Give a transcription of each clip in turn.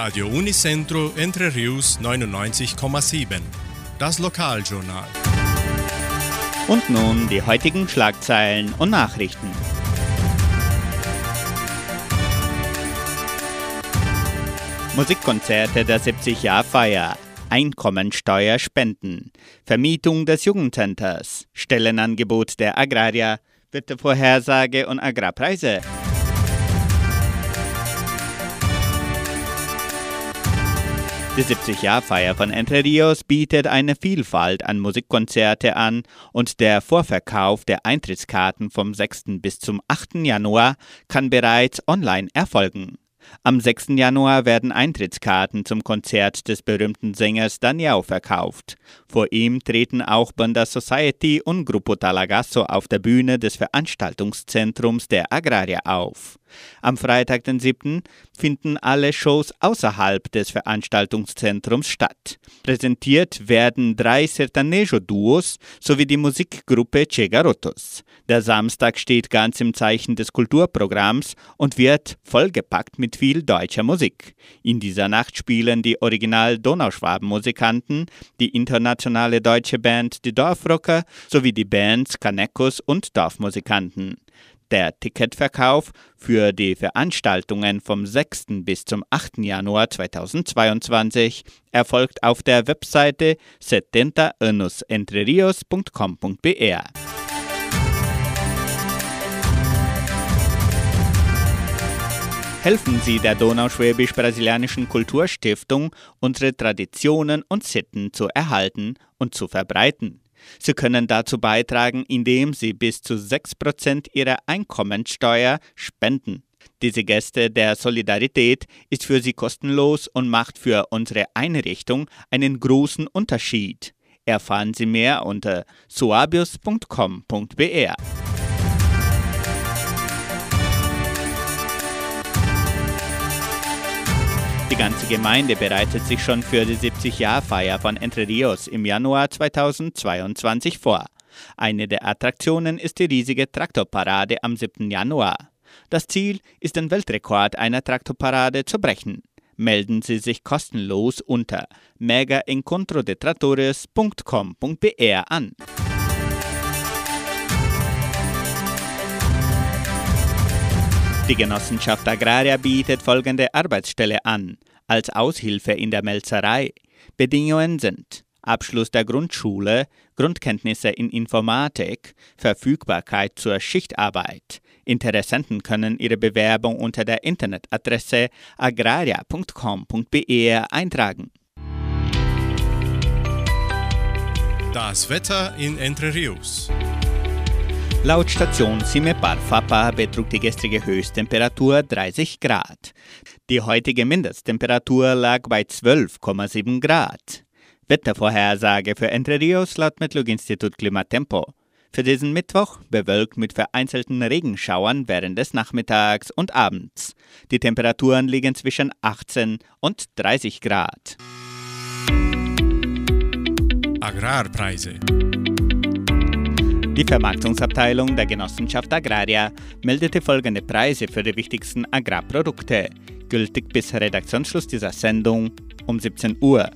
Radio Unicentro Entre Rius 99,7. Das Lokaljournal. Und nun die heutigen Schlagzeilen und Nachrichten. Musikkonzerte der 70-Jahr-Feier. Einkommensteuer spenden. Vermietung des Jugendcenters. Stellenangebot der Agraria. Wettervorhersage und Agrarpreise. Die 70-Jahr-Feier von Entre Rios bietet eine Vielfalt an Musikkonzerte an und der Vorverkauf der Eintrittskarten vom 6. bis zum 8. Januar kann bereits online erfolgen. Am 6. Januar werden Eintrittskarten zum Konzert des berühmten Sängers Daniel verkauft. Vor ihm treten auch Banda Society und Gruppo Talagasso auf der Bühne des Veranstaltungszentrums der Agraria auf. Am Freitag, den 7., finden alle Shows außerhalb des Veranstaltungszentrums statt. Präsentiert werden drei Sertanejo-Duos sowie die Musikgruppe Che Garotos. Der Samstag steht ganz im Zeichen des Kulturprogramms und wird vollgepackt mit viel deutscher Musik. In dieser Nacht spielen die Original-Donauschwaben-Musikanten, die internationale deutsche Band Die Dorfrocker sowie die Bands Kanekos und Dorfmusikanten. Der Ticketverkauf für die Veranstaltungen vom 6. bis zum 8. Januar 2022 erfolgt auf der Webseite 70anusentrerios.com.br. Helfen Sie der Donauschwäbisch-Brasilianischen Kulturstiftung, unsere Traditionen und Sitten zu erhalten und zu verbreiten. Sie können dazu beitragen, indem Sie bis zu 6% Ihrer Einkommensteuer spenden. Diese Geste der Solidarität ist für Sie kostenlos und macht für unsere Einrichtung einen großen Unterschied. Erfahren Sie mehr unter suabius.com.br. Die ganze Gemeinde bereitet sich schon für die 70-Jahr-Feier von Entre Rios im Januar 2022 vor. Eine der Attraktionen ist die riesige Traktorparade am 7. Januar. Das Ziel ist, den Weltrekord einer Traktorparade zu brechen. Melden Sie sich kostenlos unter megaencontrodetratores.com.br an. Die Genossenschaft Agraria bietet folgende Arbeitsstelle an. Als Aushilfe in der Melzerei. Bedingungen sind Abschluss der Grundschule, Grundkenntnisse in Informatik, Verfügbarkeit zur Schichtarbeit. Interessenten können ihre Bewerbung unter der Internetadresse agraria.com.br eintragen. Das Wetter in Entre Rios. Laut Station Simepar Fapa betrug die gestrige Höchsttemperatur 30 Grad. Die heutige Mindesttemperatur lag bei 12,7 Grad. Wettervorhersage für Entre Rios laut Metlog-Institut Klimatempo. Für diesen Mittwoch bewölkt mit vereinzelten Regenschauern während des Nachmittags und Abends. Die Temperaturen liegen zwischen 18 und 30 Grad. Agrarpreise. Die Vermarktungsabteilung der Genossenschaft Agraria meldete folgende Preise für die wichtigsten Agrarprodukte, gültig bis Redaktionsschluss dieser Sendung um 17 Uhr.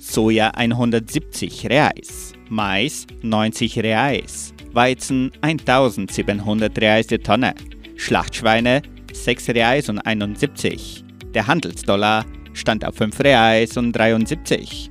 Soja 170 Reais, Mais 90 Reais, Weizen 1700 Reais die Tonne, Schlachtschweine 6 Reais und 71. Der Handelsdollar stand auf 5 Reais und 73.